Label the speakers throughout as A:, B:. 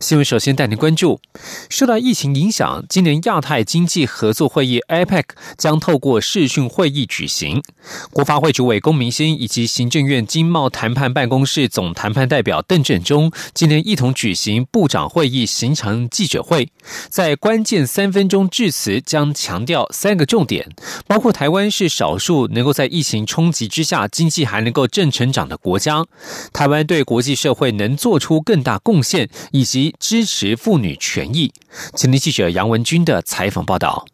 A: 新闻首先带您关注，受到疫情影响，今年亚太经济合作会议 （APEC） 将透过视讯会议举行。国发会主委龚明鑫以及行政院经贸谈判办公室总谈判代表邓振中今年一同举行部长会议形成记者会，在关键三分钟致辞将强调三个重点，包括台湾是少数能够在疫情冲击之下经济还能够正成长的国家，台湾对国际社会能做出更大贡献，以及支持妇女权益。请听记者杨文军的采访报道。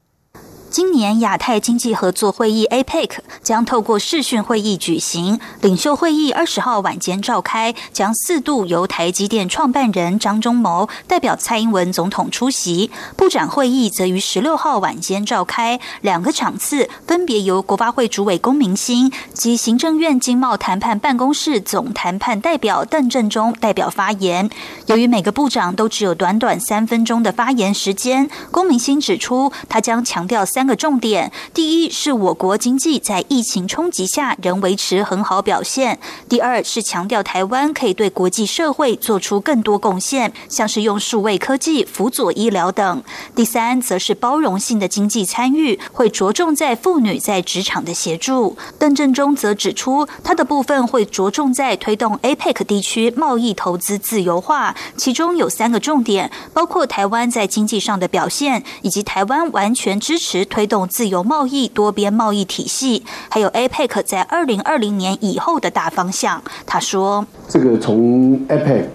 B: 今年亚太经济合作会议 （APEC） 将透过视讯会议举行，领袖会议二十号晚间召开，将四度由台积电创办人张忠谋代表蔡英文总统出席。部长会议则于十六号晚间召开，两个场次分别由国发会主委龚明鑫及行政院经贸谈判办公室总谈判代表邓振中代表发言。由于每个部长都只有短短三分钟的发言时间，龚明鑫指出，他将强调三。个重点，第一是我国经济在疫情冲击下仍维持很好表现；第二是强调台湾可以对国际社会做出更多贡献，像是用数位科技辅佐医疗等；第三则是包容性的经济参与，会着重在妇女在职场的协助。邓正中则指出，他的部分会着重在推动 APEC 地区贸易投资自由化，其中有三个重点，包括台湾在经济上的表现，以及台湾完全支持。推动自由贸易、多边贸易体系，还有 APEC 在二零二零年以后的大方向。他说：“
C: 这个从 APEC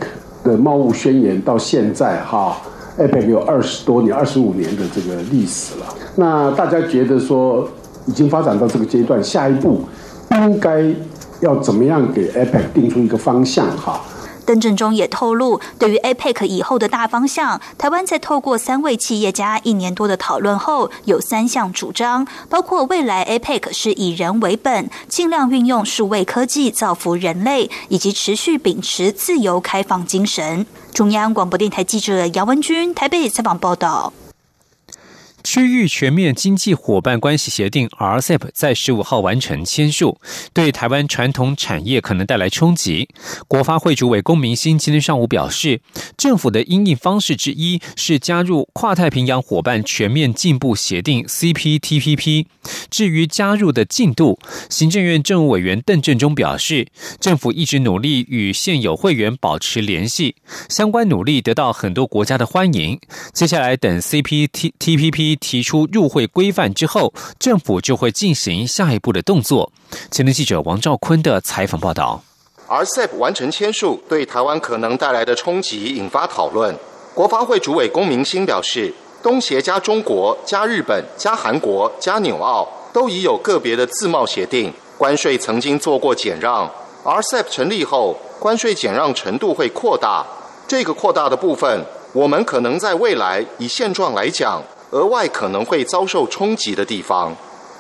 C: 的贸务宣言到现在，哈，APEC 有二十多年、二十五年的这个历史了。那大家觉得说，已经发展到这个阶段，下一步应该要怎么样给 APEC 定出一个方向？哈。”
B: 邓振中也透露，对于 APEC 以后的大方向，台湾在透过三位企业家一年多的讨论后，有三项主张，包括未来 APEC 是以人为本，尽量运用数位科技造福人类，以及持续秉持自由开放精神。中央广播电台记者杨文君台北采访报道。
A: 区域全面经济伙伴关系协定 （RCEP） 在十五号完成签署，对台湾传统产业可能带来冲击。国发会主委龚明鑫今天上午表示，政府的应应方式之一是加入跨太平洋伙伴全面进步协定 （CPTPP）。至于加入的进度，行政院政务委员邓振中表示，政府一直努力与现有会员保持联系，相关努力得到很多国家的欢迎。接下来等 CPTTPP。提出入会规范之后，政府就会进行下一步的动作。前天记者王兆坤的采访报道。
D: RCEP 完成签署，对台湾可能带来的冲击引发讨论。国发会主委龚明鑫表示，东协加中国加日本加韩国加纽澳都已有个别的自贸协定，关税曾经做过减让。RCEP 成立后，关税减让程度会扩大。这个扩大的部分，我们可能在未来以现状来讲。额外可能会遭受冲击的地方，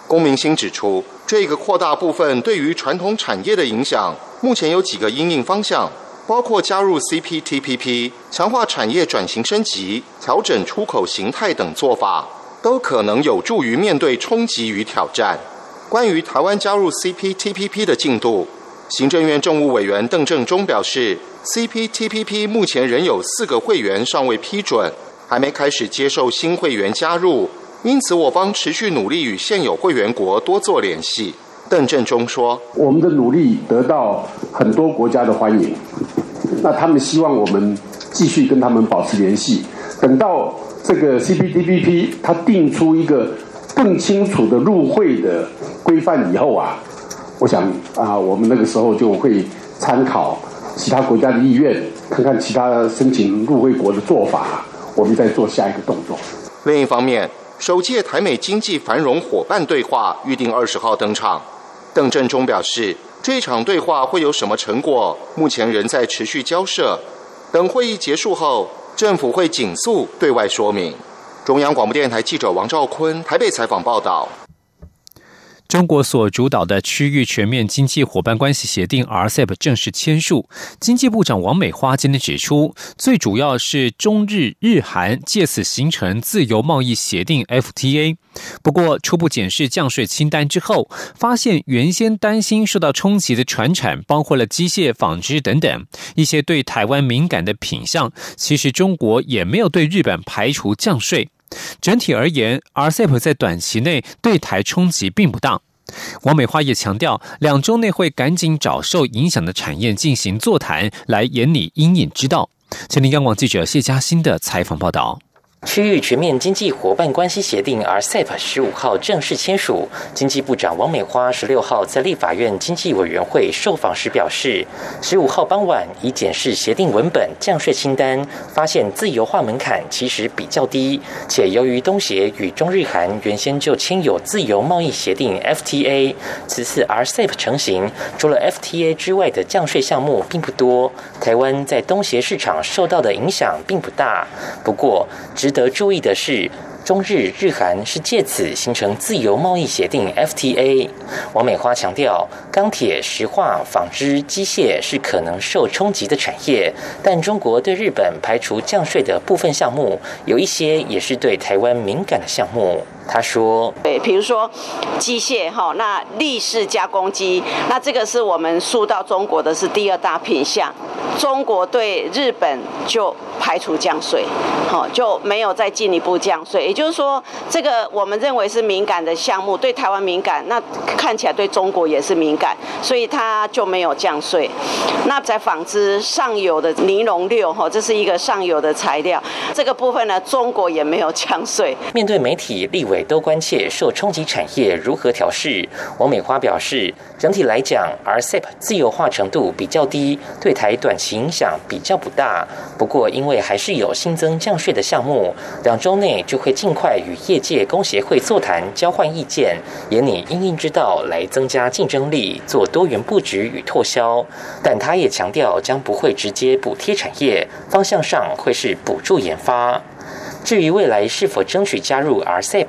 D: 龚明鑫指出，这个扩大部分对于传统产业的影响，目前有几个因应方向，包括加入 CPTPP、强化产业转型升级、调整出口形态等做法，都可能有助于面对冲击与挑战。关于台湾加入 CPTPP 的进度，行政院政务委员邓正中表示，CPTPP 目前仍有四个会员尚未批准。还没开始接受新会员加入，因此我方持续努力与现有会员国多做联系。邓振中说：“
C: 我们的努力得到很多国家的欢迎，那他们希望我们继续跟他们保持联系。等到这个 CPTPP 它定出一个更清楚的入会的规范以后啊，我想啊，我们那个时候就会参考其他国家的意愿，看看其他申请入会国的做法。”我们再做下一个动作。
D: 另一方面，首届台美经济繁荣伙伴对话预定二十号登场。邓振中表示，这场对话会有什么成果，目前仍在持续交涉。等会议结束后，政府会紧速对外说明。中央广播电台记者王兆坤台北采访报道。
A: 中国所主导的区域全面经济伙伴关系协定 （RCEP） 正式签署。经济部长王美花今天指出，最主要是中日日韩借此形成自由贸易协定 （FTA）。不过，初步检视降税清单之后，发现原先担心受到冲击的船产，包括了机械、纺织等等一些对台湾敏感的品项，其实中国也没有对日本排除降税。整体而言，RCEP 在短期内对台冲击并不大。王美花也强调，两周内会赶紧找受影响的产业进行座谈，来研拟阴影之道。前天央广记者谢嘉欣的采访报道。
E: 区域全面经济伙伴关系协定 （RCEP） 十五号正式签署。经济部长王美花十六号在立法院经济委员会受访时表示，十五号傍晚已检视协定文本降税清单，发现自由化门槛其实比较低，且由于东协与中日韩原先就签有自由贸易协定 （FTA），此次 RCEP 成型，除了 FTA 之外的降税项目并不多，台湾在东协市场受到的影响并不大。不过，值得注意的是。中日日韩是借此形成自由贸易协定 FTA。王美花强调，钢铁、石化、纺织、机械是可能受冲击的产业，但中国对日本排除降税的部分项目，有一些也是对台湾敏感的项目。他说：“
F: 对，比如说机械哈，那立式加工机，那这个是我们输到中国的是第二大品项，中国对日本就排除降税，好就没有再进一步降税。也就是说，这个我们认为是敏感的项目，对台湾敏感，那看起来对中国也是敏感，所以它就没有降税。那在纺织上游的尼龙六哈，这是一个上游的材料，这个部分呢，中国也没有降税。
E: 面对媒体立委。”都关切受冲击产业如何调试。王美花表示，整体来讲，RCEP 自由化程度比较低，对台短期影响比较不大。不过，因为还是有新增降税的项目，两周内就会尽快与业界工协会座谈，交换意见，也拟应应之道来增加竞争力，做多元布局与拓销。但他也强调，将不会直接补贴产业，方向上会是补助研发。至于未来是否争取加入 RCEP？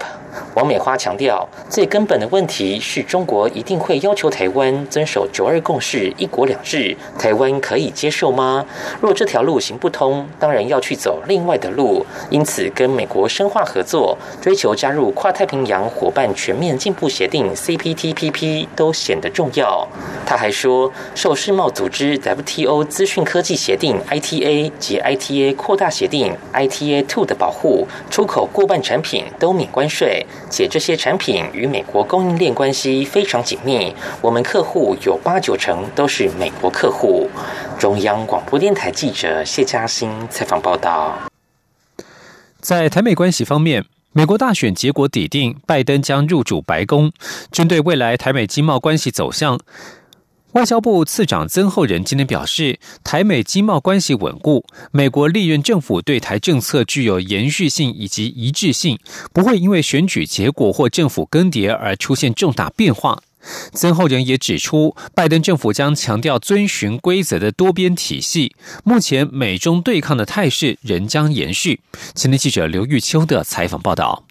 E: 王美花强调，最根本的问题是中国一定会要求台湾遵守“九二共识”“一国两制”，台湾可以接受吗？若这条路行不通，当然要去走另外的路。因此，跟美国深化合作，追求加入跨太平洋伙伴全面进步协定 （CPTPP） 都显得重要。他还说，受世贸组织 WTO 资讯科技协定 （ITA） 及 ITA 扩大协定 （ITA Two） 的保护，出口过半产品都免关税。且这些产品与美国供应链关系非常紧密，我们客户有八九成都是美国客户。中央广播电台记者谢嘉欣采访报道。
A: 在台美关系方面，美国大选结果底定，拜登将入主白宫。针对未来台美经贸关系走向。外交部次长曾厚仁今天表示，台美经贸关系稳固，美国历任政府对台政策具有延续性以及一致性，不会因为选举结果或政府更迭而出现重大变化。曾厚仁也指出，拜登政府将强调遵循规则的多边体系，目前美中对抗的态势仍将延续。前天记者刘玉秋的采访报道。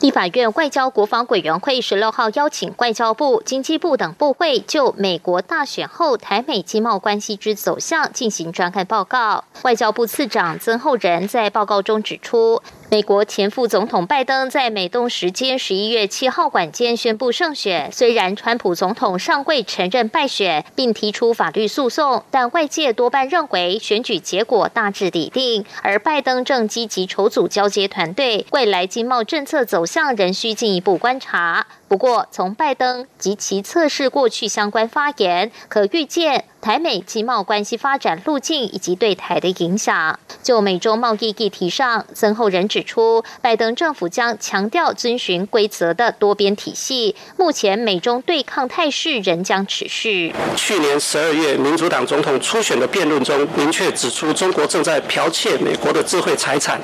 G: 立法院外交国防委员会十六号邀请外交部、经济部等部会就美国大选后台美经贸关系之走向进行专案报告。外交部次长曾厚仁在报告中指出。美国前副总统拜登在美东时间十一月七号晚间宣布胜选。虽然川普总统尚未承认败选，并提出法律诉讼，但外界多半认为选举结果大致已定。而拜登正积极筹组交接团队，未来经贸政策走向仍需进一步观察。不过，从拜登及其测试过去相关发言，可预见。台美经贸关系发展路径以及对台的影响。就美中贸易议题上，曾厚仁指出，拜登政府将强调遵循规则的多边体系。目前美中对抗态势仍将持续。
H: 去年十二月，民主党总统初选的辩论中，明确指出中国正在剽窃美国的智慧财产，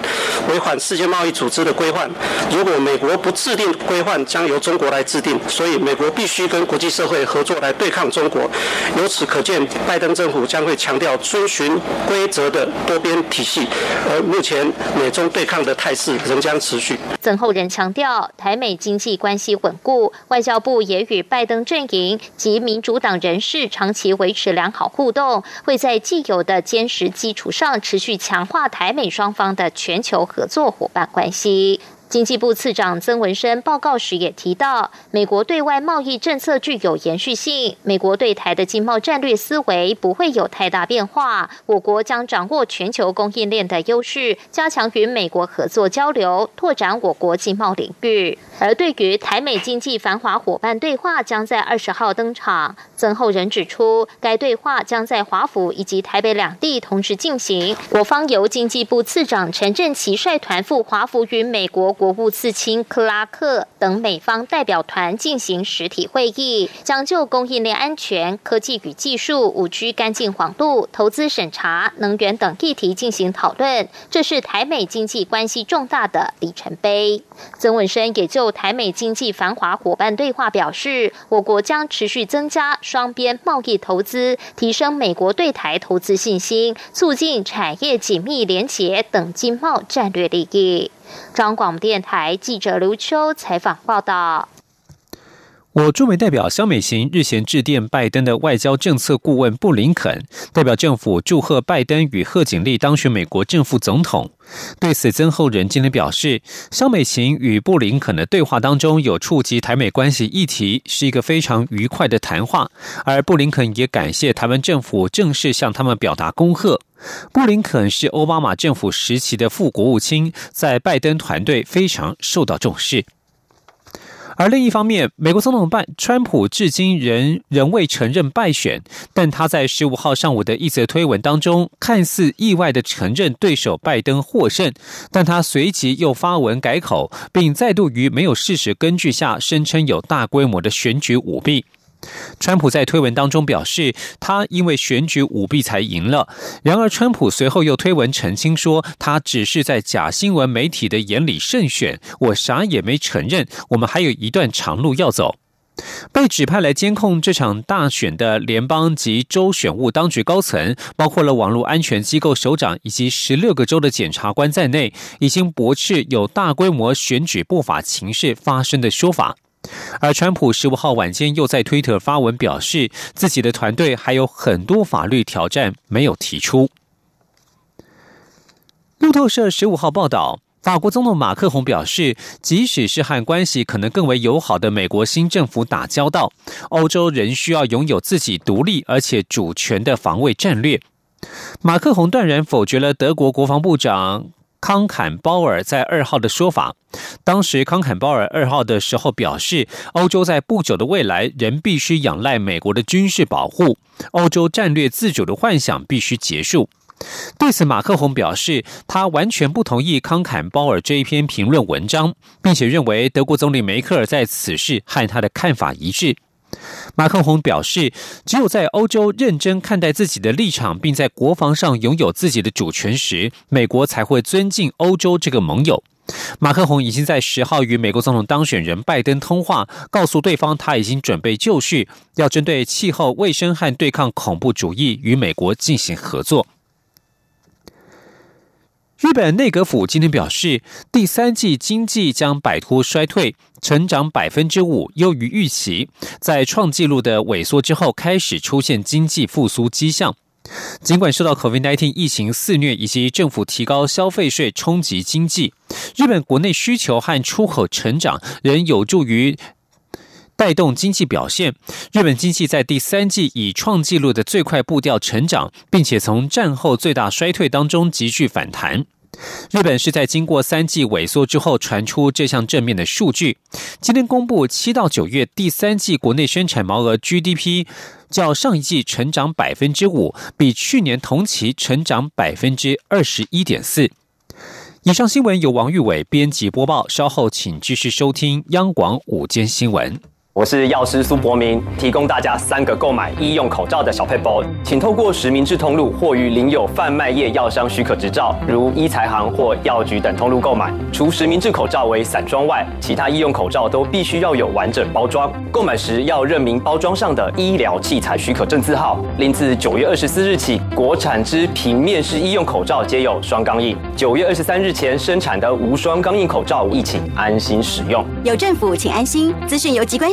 H: 违反世界贸易组织的规范。如果美国不制定规范，将由中国来制定。所以，美国必须跟国际社会合作来对抗中国。由此可见。拜登政府将会强调遵循规则的多边体系，而目前美中对抗的态势仍将持续。
G: 曾厚仁强调，台美经济关系稳固，外交部也与拜登阵营及民主党人士长期维持良好互动，会在既有的坚实基础上持续强化台美双方的全球合作伙伴关系。经济部次长曾文生报告时也提到，美国对外贸易政策具有延续性，美国对台的经贸战略思维不会有太大变化。我国将掌握全球供应链的优势，加强与美国合作交流，拓展我国经贸领域。而对于台美经济繁华伙伴对话将在二十号登场，曾厚仁指出，该对话将在华府以及台北两地同时进行。我方由经济部次长陈振奇率团赴华府与美国。国务次卿克拉克等美方代表团进行实体会议，将就供应链安全、科技与技术、五 G 干净网路、投资审查、能源等议题进行讨论。这是台美经济关系重大的里程碑。曾文生也就台美经济繁华伙伴对话表示，我国将持续增加双边贸易投资，提升美国对台投资信心，促进产业紧密连结等经贸战略利益。中广电台记者刘秋采访报道。
A: 我驻美代表肖美琴日前致电拜登的外交政策顾问布林肯，代表政府祝贺拜登与贺锦丽当选美国政府总统。对此，曾厚仁今天表示，肖美琴与布林肯的对话当中有触及台美关系议题，是一个非常愉快的谈话。而布林肯也感谢台湾政府正式向他们表达恭贺。布林肯是奥巴马政府时期的副国务卿，在拜登团队非常受到重视。而另一方面，美国总统办川普至今仍仍未承认败选，但他在十五号上午的一则推文当中，看似意外的承认对手拜登获胜，但他随即又发文改口，并再度于没有事实根据下声称有大规模的选举舞弊。川普在推文当中表示，他因为选举舞弊才赢了。然而，川普随后又推文澄清说，他只是在假新闻媒体的眼里胜选，我啥也没承认。我们还有一段长路要走。被指派来监控这场大选的联邦及州选务当局高层，包括了网络安全机构首长以及十六个州的检察官在内，已经驳斥有大规模选举不法情事发生的说法。而川普十五号晚间又在推特发文表示，自己的团队还有很多法律挑战没有提出。路透社十五号报道，法国总统马克宏表示，即使是和关系可能更为友好的美国新政府打交道，欧洲仍需要拥有自己独立而且主权的防卫战略。马克宏断然否决了德国国防部长。康坎鲍尔在二号的说法，当时康坎鲍尔二号的时候表示，欧洲在不久的未来仍必须仰赖美国的军事保护，欧洲战略自主的幻想必须结束。对此，马克宏表示，他完全不同意康坎鲍尔这一篇评论文章，并且认为德国总理梅克尔在此事和他的看法一致。马克宏表示，只有在欧洲认真看待自己的立场，并在国防上拥有自己的主权时，美国才会尊敬欧洲这个盟友。马克宏已经在十号与美国总统当选人拜登通话，告诉对方他已经准备就绪，要针对气候、卫生和对抗恐怖主义与美国进行合作。日本内阁府今天表示，第三季经济将摆脱衰退，成长百分之五，优于预期。在创纪录的萎缩之后，开始出现经济复苏迹象。尽管受到 COVID-19 疫情肆虐以及政府提高消费税冲击经济，日本国内需求和出口成长仍有助于带动经济表现。日本经济在第三季以创纪录的最快步调成长，并且从战后最大衰退当中急剧反弹。日本是在经过三季萎缩之后传出这项正面的数据。今天公布七到九月第三季国内生产毛额 GDP，较上一季成长百分之五，比去年同期成长百分之二十一点四。以上新闻由王玉伟编辑播报，稍后请继续收听央广午间新闻。
I: 我是药师苏博明，提供大家三个购买医用口罩的小配包，请透过实名制通路或与领有贩卖业药商许可执照，如医材行或药局等通路购买。除实名制口罩为散装外，其他医用口罩都必须要有完整包装。购买时要认明包装上的医疗器材许可证字号。另自九月二十四日起，国产之平面式医用口罩皆有双钢印。九月二十三日前生产的无双钢印口罩，亦请安心使用。
J: 有政府，请安心。资讯由机关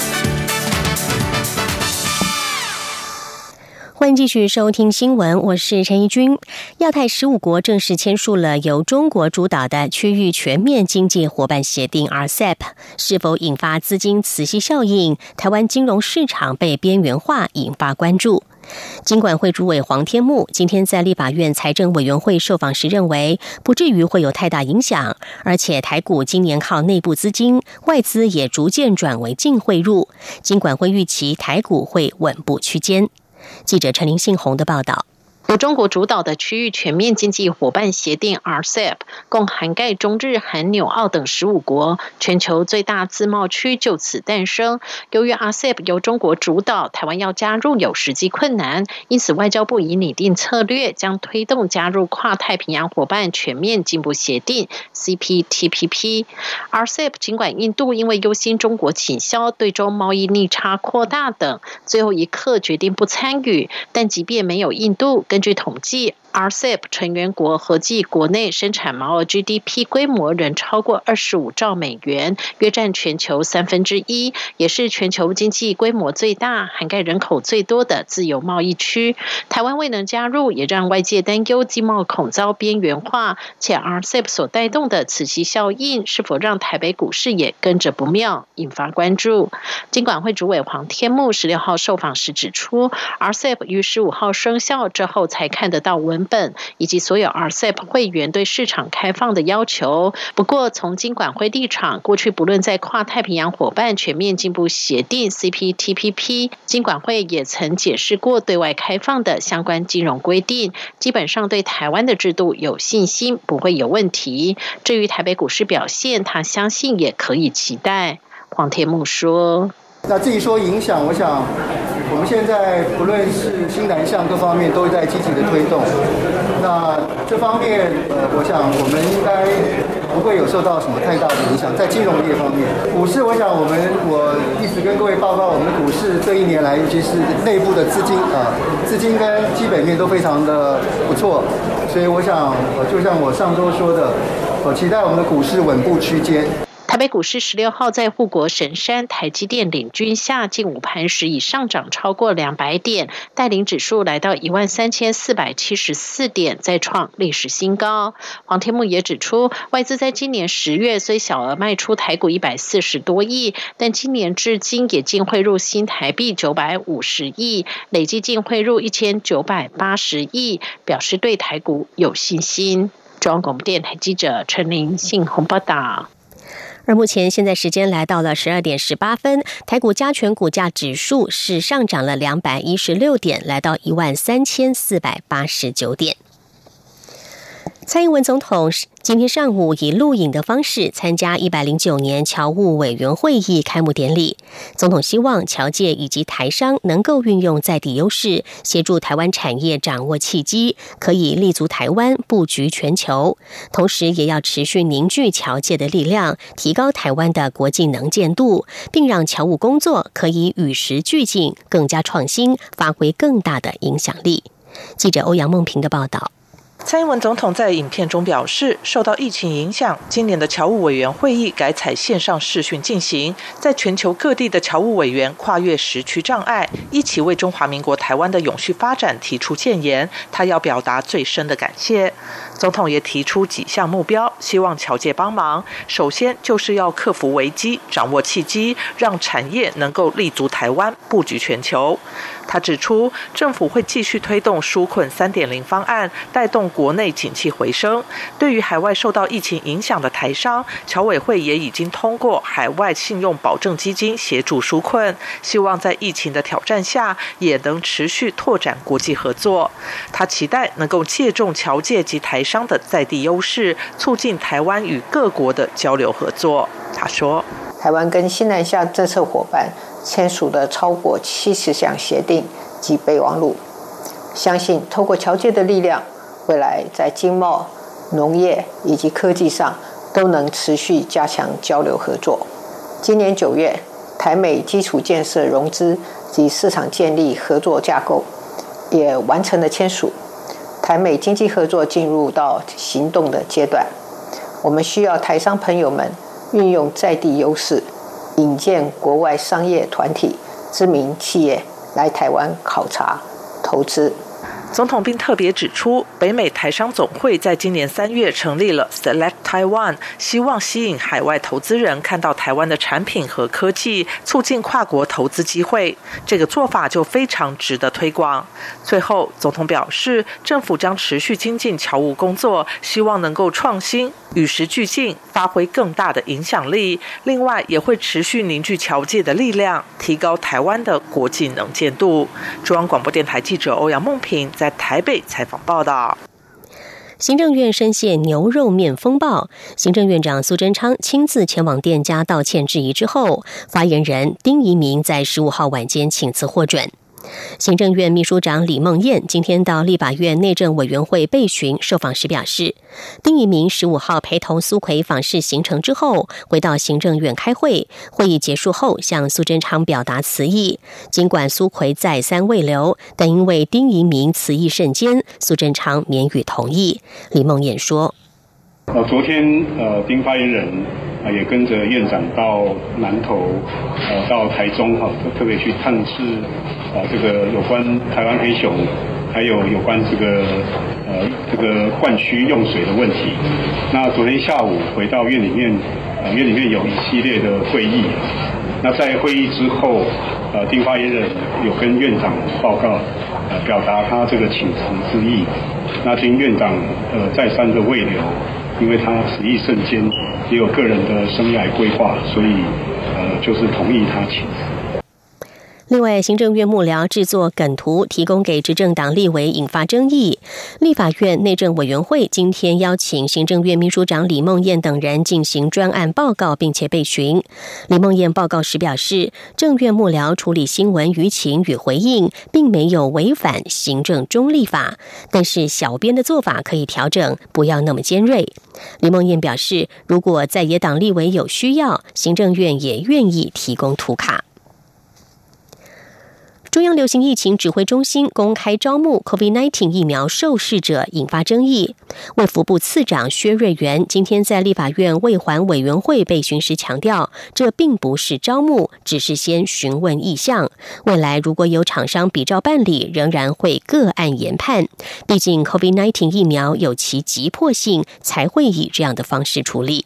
K: 欢迎继续收听新闻，我是陈怡君。亚太十五国正式签署了由中国主导的区域全面经济伙伴协定 （RCEP），是否引发资金磁吸效应？台湾金融市场被边缘化，引发关注。金管会主委黄天木今天在立法院财政委员会受访时认为，不至于会有太大影响，而且台股今年靠内部资金，外资也逐渐转为净汇入，金管会预期台股会稳步区间。记者陈林信宏的报道。
L: 由中国主导的区域全面经济伙伴协定 （RCEP） 共涵盖中日韩纽澳等十五国，全球最大自贸区就此诞生。由于 RCEP 由中国主导，台湾要加入有实际困难，因此外交部已拟定策略，将推动加入跨太平洋伙伴全面进步协定 （CPTPP）。RCEP 尽管印度因为忧心中国倾销、对中贸易逆差扩大等，最后一刻决定不参与，但即便没有印度，跟据统计。RCEP 成员国合计国内生产毛额 GDP 规模仍超过二十五兆美元，约占全球三分之一，也是全球经济规模最大、涵盖人口最多的自由贸易区。台湾未能加入，也让外界担忧经贸恐遭边缘化，且 RCEP 所带动的磁吸效应是否让台北股市也跟着不妙，引发关注。金管会主委黄天木十六号受访时指出，RCEP 于十五号生效之后才看得到文。本以及所有 RCEP 会员对市场开放的要求。不过，从金管会立场，过去不论在跨太平洋伙伴全面进步协定 CPTPP，金管会也曾解释过对外开放的相关金融规定，基本上对台湾的制度有信心，不会有问题。至于台北股市表现，他相信也可以期待。黄天木说。
M: 那至于说影响，我想我们现在不论是新南向各方面都在积极的推动。那这方面，呃，我想我们应该不会有受到什么太大的影响。在金融业方面，股市，我想我们我一直跟各位报告，我们的股市这一年来，尤其是内部的资金啊，资金跟基本面都非常的不错。所以我想，呃就像我上周说的，我期待我们的股市稳步区间。
L: 台北股市十六号在护国神山台积电领军下，近午盘时已上涨超过两百点，带领指数来到一万三千四百七十四点，再创历史新高。黄天木也指出，外资在今年十月虽小额卖出台股一百四十多亿，但今年至今也净汇入新台币九百五十亿，累计净汇入一千九百八十亿，表示对台股有信心。中央广播电台记者陈玲信鸿报道。
K: 而目前现在时间来到了十二点十八分，台股加权股价指数是上涨了两百一十六点，来到一万三千四百八十九点。蔡英文总统今天上午以录影的方式参加一百零九年侨务委员会议开幕典礼。总统希望侨界以及台商能够运用在地优势，协助台湾产业掌握契机，可以立足台湾布局全球。同时，也要持续凝聚侨界的力量，提高台湾的国际能见度，并让侨务工作可以与时俱进，更加创新，发挥更大的影响力。记者欧阳梦平的报道。
N: 蔡英文总统在影片中表示，受到疫情影响，今年的侨务委员会议改采线上视讯进行。在全球各地的侨务委员跨越时区障碍，一起为中华民国台湾的永续发展提出建言。他要表达最深的感谢。总统也提出几项目标，希望侨界帮忙。首先就是要克服危机，掌握契机，让产业能够立足台湾，布局全球。他指出，政府会继续推动纾困三点零方案，带动国内景气回升。对于海外受到疫情影响的台商，侨委会也已经通过海外信用保证基金协助纾困，希望在疫情的挑战下，也能持续拓展国际合作。他期待能够借重侨界及台商的在地优势，促进台湾与各国的交流合作。他说：“
O: 台湾跟新南向政策伙伴。”签署的超过七十项协定及备忘录，相信透过侨界的力量，未来在经贸、农业以及科技上都能持续加强交流合作。今年九月，台美基础建设融资及市场建立合作架构也完成了签署，台美经济合作进入到行动的阶段。我们需要台商朋友们运用在地优势。引荐国外商业团体、知名企业来台湾考察、投资。
N: 总统并特别指出，北美台商总会在今年三月成立了 Select Taiwan，希望吸引海外投资人看到台湾的产品和科技，促进跨国投资机会。这个做法就非常值得推广。最后，总统表示，政府将持续精进侨务工作，希望能够创新、与时俱进，发挥更大的影响力。另外，也会持续凝聚侨界的力量，提高台湾的国际能见度。中央广播电台记者欧阳梦平。在台北采访报道，
K: 行政院深陷牛肉面风暴，行政院长苏贞昌亲自前往店家道歉质疑之后，发言人丁仪明在十五号晚间请辞获准。行政院秘书长李梦燕今天到立法院内政委员会备询，受访时表示，丁一鸣十五号陪同苏奎访视行程之后，回到行政院开会。会议结束后，向苏贞昌表达辞意。尽管苏奎再三未留，但因为丁一鸣辞意甚坚，苏贞昌免予同意。李梦燕说：“
P: 呃，昨天呃，丁发言人啊也跟着院长到南投，呃，到台中哈，特别去探视。”啊，这个有关台湾黑熊，还有有关这个呃这个灌区用水的问题。那昨天下午回到院里面，呃院里面有一系列的会议。那在会议之后，呃丁发言人有跟院长报告，呃表达他这个请辞之意。那经院长呃再三的慰留，因为他此一瞬间，也有个人的生涯规划，所以呃就是同意他请辞。
K: 另外，行政院幕僚制作梗图提供给执政党立委，引发争议。立法院内政委员会今天邀请行政院秘书长李梦燕等人进行专案报告，并且被询。李梦燕报告时表示，政院幕僚处理新闻舆情与回应，并没有违反行政中立法，但是小编的做法可以调整，不要那么尖锐。李梦燕表示，如果在野党立委有需要，行政院也愿意提供图卡。中央流行疫情指挥中心公开招募 COVID-19 疫苗受试者，引发争议。卫福部次长薛瑞元今天在立法院卫环委员会被询时强调，这并不是招募，只是先询问意向。未来如果有厂商比照办理，仍然会个案研判。毕竟 COVID-19 疫苗有其急迫性，才会以这样的方式处理。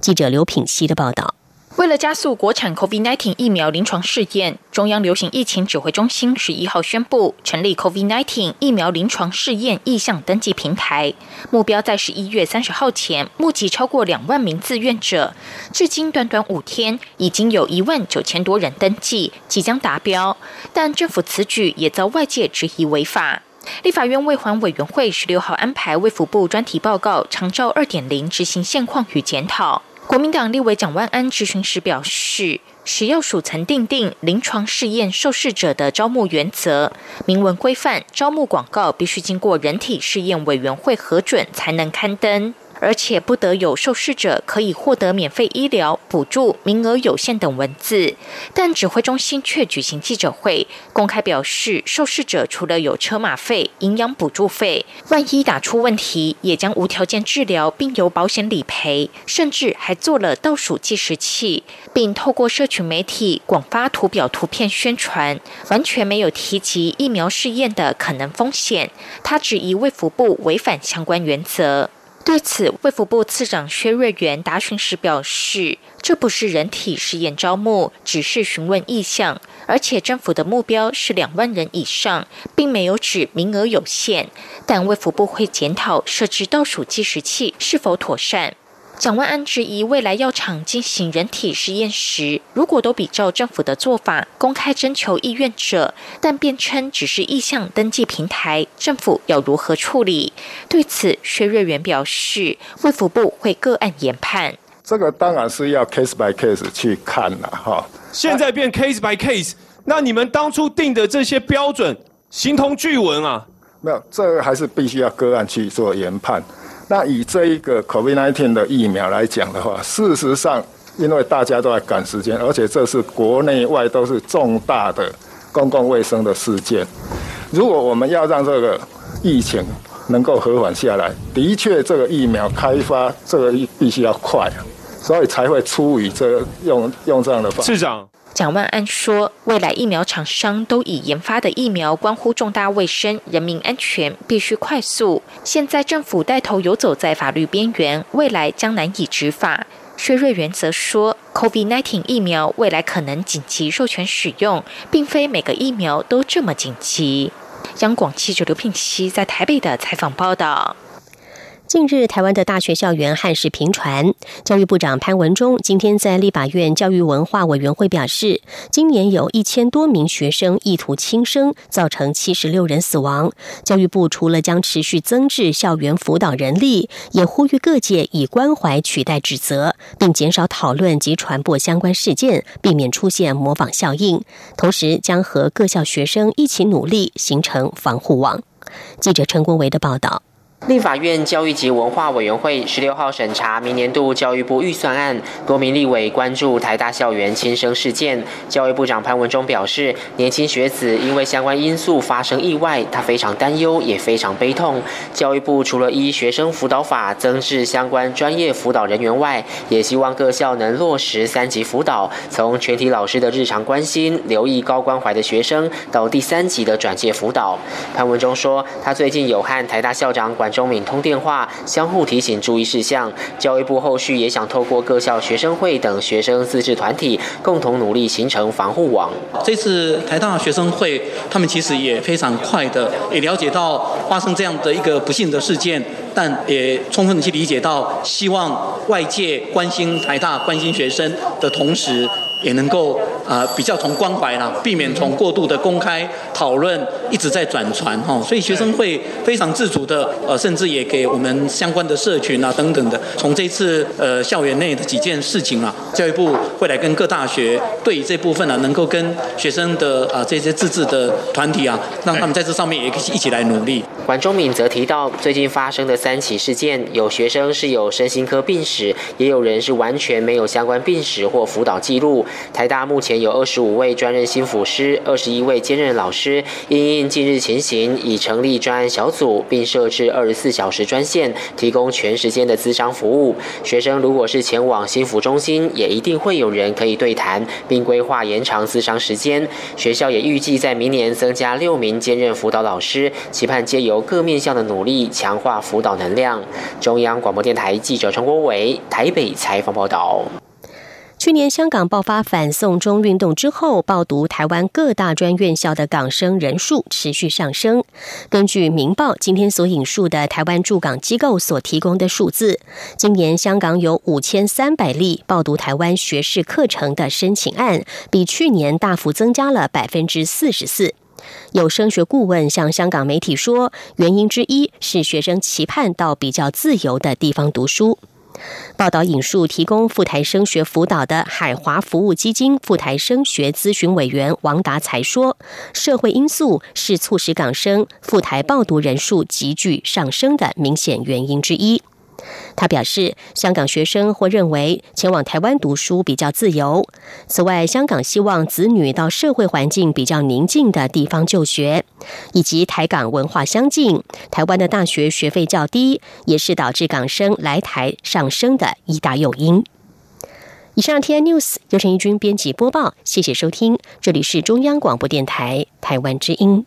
K: 记者刘品希的报道。
Q: 为了加速国产 COVID-19 疫苗临床试验，中央流行疫情指挥中心十一号宣布成立 COVID-19 疫苗临床试验意向登记平台，目标在十一月三十号前募集超过两万名志愿者。至今短短五天，已经有一万九千多人登记，即将达标。但政府此举也遭外界质疑违法。立法院卫环委员会十六号安排卫福部专题报告长照二点零执行现况与检讨。国民党立委蒋万安质询时表示，食药署曾订定临床试验受试者的招募原则，明文规范招募广告必须经过人体试验委员会核准才能刊登。而且不得有受试者可以获得免费医疗补助、名额有限等文字，但指挥中心却举行记者会，公开表示，受试者除了有车马费、营养补助费，万一打出问题，也将无条件治疗，并由保险理赔，甚至还做了倒数计时器，并透过社群媒体广发图表、图片宣传，完全没有提及疫苗试验的可能风险。他质疑卫福部违反相关原则。对此，卫福部次长薛瑞元答询时表示，这不是人体实验招募，只是询问意向，而且政府的目标是两万人以上，并没有指名额有限。但卫福部会检讨设置倒数计时器是否妥善。蒋万安质疑，未来药厂进行人体实验时，如果都比照政府的做法，公开征求意愿者，但辩称只是意向登记平台，政府要如何处理？对此，薛瑞元表示，卫福部会个案研判。
R: 这个当然是要 case by case 去看了哈。
S: 现在变 case by case，那你们当初定的这些标准，形同巨文啊？
R: 没有，这个还是必须要个案去做研判。那以这一个 COVID-19 的疫苗来讲的话，事实上，因为大家都在赶时间，而且这是国内外都是重大的公共卫生的事件。如果我们要让这个疫情能够和缓下来，的确，这个疫苗开发这个必须要快，所以才会出于这用用这样的方式。
S: 市长。
Q: 蒋万安说：“未来疫苗厂商都以研发的疫苗关乎重大卫生、人民安全，必须快速。现在政府带头游走在法律边缘，未来将难以执法。”薛瑞元则说：“COVID-19 疫苗未来可能紧急授权使用，并非每个疫苗都这么紧急。”央广记者刘聘熙在台北的采访报道。
K: 近日，台湾的大学校园憾事频传。教育部长潘文忠今天在立法院教育文化委员会表示，今年有一千多名学生意图轻生，造成七十六人死亡。教育部除了将持续增置校园辅导人力，也呼吁各界以关怀取代指责，并减少讨论及传播相关事件，避免出现模仿效应。同时，将和各校学生一起努力，形成防护网。记者陈国维的报道。
T: 立法院教育及文化委员会十六号审查明年度教育部预算案，多名立委关注台大校园轻生事件。教育部长潘文忠表示，年轻学子因为相关因素发生意外，他非常担忧，也非常悲痛。教育部除了依学生辅导法增置相关专业辅导人员外，也希望各校能落实三级辅导，从全体老师的日常关心、留意高关怀的学生，到第三级的转介辅导。潘文忠说，他最近有和台大校长管。中敏通电话，相互提醒注意事项。教育部后续也想透过各校学生会等学生自治团体，共同努力形成防护网。
U: 这次台大学生会，他们其实也非常快的，也了解到发生这样的一个不幸的事件，但也充分的去理解到，希望外界关心台大、关心学生的同时。也能够啊比较从关怀啦，避免从过度的公开讨论一直在转传哈，所以学生会非常自主的呃，甚至也给我们相关的社群啊等等的，从这次呃校园内的几件事情啊，教育部会来跟各大学对这部分呢，能够跟学生的啊这些自治的团体啊，让他们在这上面也一起来努力。
T: 管中敏则提到，最近发生的三起事件，有学生是有身心科病史，也有人是完全没有相关病史或辅导记录。台大目前有二十五位专任心辅师，二十一位兼任老师。因应近日情形，已成立专案小组，并设置二十四小时专线，提供全时间的咨商服务。学生如果是前往心辅中心，也一定会有人可以对谈，并规划延长咨商时间。学校也预计在明年增加六名兼任辅导老师，期盼皆由由各面向的努力，强化辅导能量。中央广播电台记者陈国伟台北采访报道。
K: 去年香港爆发反送中运动之后，报读台湾各大专院校的港生人数持续上升。根据《明报》今天所引述的台湾驻港机构所提供的数字，今年香港有五千三百例报读台湾学士课程的申请案，比去年大幅增加了百分之四十四。有升学顾问向香港媒体说，原因之一是学生期盼到比较自由的地方读书。报道引述提供赴台升学辅导的海华服务基金赴台升学咨询委员王达才说：“社会因素是促使港生赴台报读人数急剧上升的明显原因之一。”他表示，香港学生或认为前往台湾读书比较自由。此外，香港希望子女到社会环境比较宁静的地方就学，以及台港文化相近，台湾的大学学费较低，也是导致港生来台上升的一大诱因。以上 T N News 由陈义军编辑播报，谢谢收听，这里是中央广播电台台湾之音。